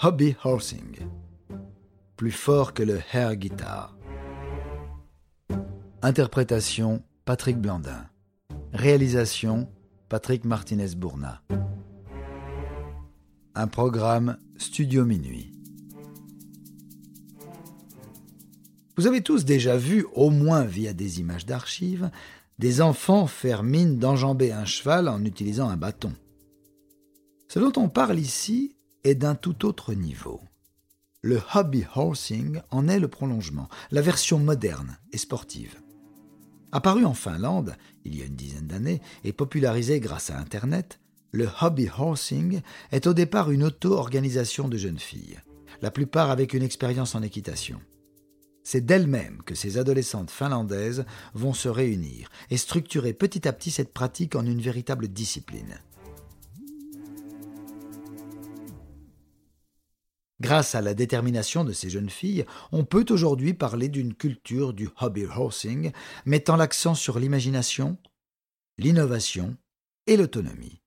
hobby horsing, plus fort que le air guitar. Interprétation Patrick Blandin. Réalisation Patrick Martinez-Bourna. Un programme Studio Minuit. Vous avez tous déjà vu, au moins via des images d'archives, des enfants faire mine d'enjamber un cheval en utilisant un bâton. Ce dont on parle ici est d'un tout autre niveau. Le hobby horsing en est le prolongement, la version moderne et sportive. Apparu en Finlande il y a une dizaine d'années et popularisé grâce à Internet, le hobby horsing est au départ une auto-organisation de jeunes filles, la plupart avec une expérience en équitation. C'est d'elles-mêmes que ces adolescentes finlandaises vont se réunir et structurer petit à petit cette pratique en une véritable discipline. Grâce à la détermination de ces jeunes filles, on peut aujourd'hui parler d'une culture du hobby horsing mettant l'accent sur l'imagination, l'innovation et l'autonomie.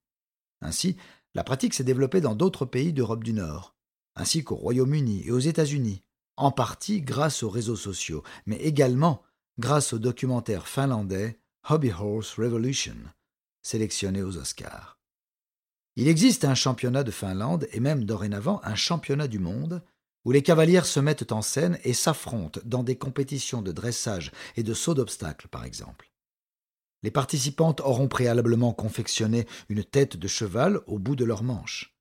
Ainsi, la pratique s'est développée dans d'autres pays d'Europe du Nord, ainsi qu'au Royaume-Uni et aux États-Unis, en partie grâce aux réseaux sociaux, mais également grâce au documentaire finlandais Hobby Horse Revolution, sélectionné aux Oscars. Il existe un championnat de Finlande et même dorénavant un championnat du monde où les cavalières se mettent en scène et s'affrontent dans des compétitions de dressage et de saut d'obstacles par exemple. Les participantes auront préalablement confectionné une tête de cheval au bout de leur manche.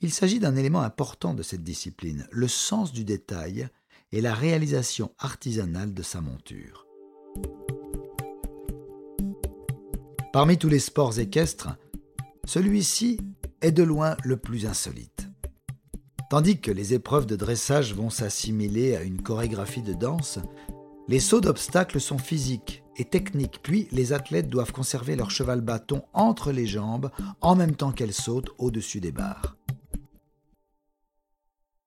Il s'agit d'un élément important de cette discipline, le sens du détail et la réalisation artisanale de sa monture. Parmi tous les sports équestres, celui-ci est de loin le plus insolite. Tandis que les épreuves de dressage vont s'assimiler à une chorégraphie de danse, les sauts d'obstacles sont physiques et techniques, puis les athlètes doivent conserver leur cheval bâton entre les jambes en même temps qu'elles sautent au-dessus des barres.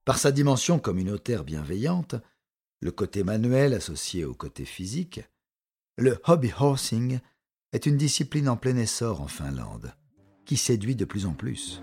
Par sa dimension communautaire bienveillante, le côté manuel associé au côté physique, le hobby horsing est une discipline en plein essor en Finlande qui séduit de plus en plus.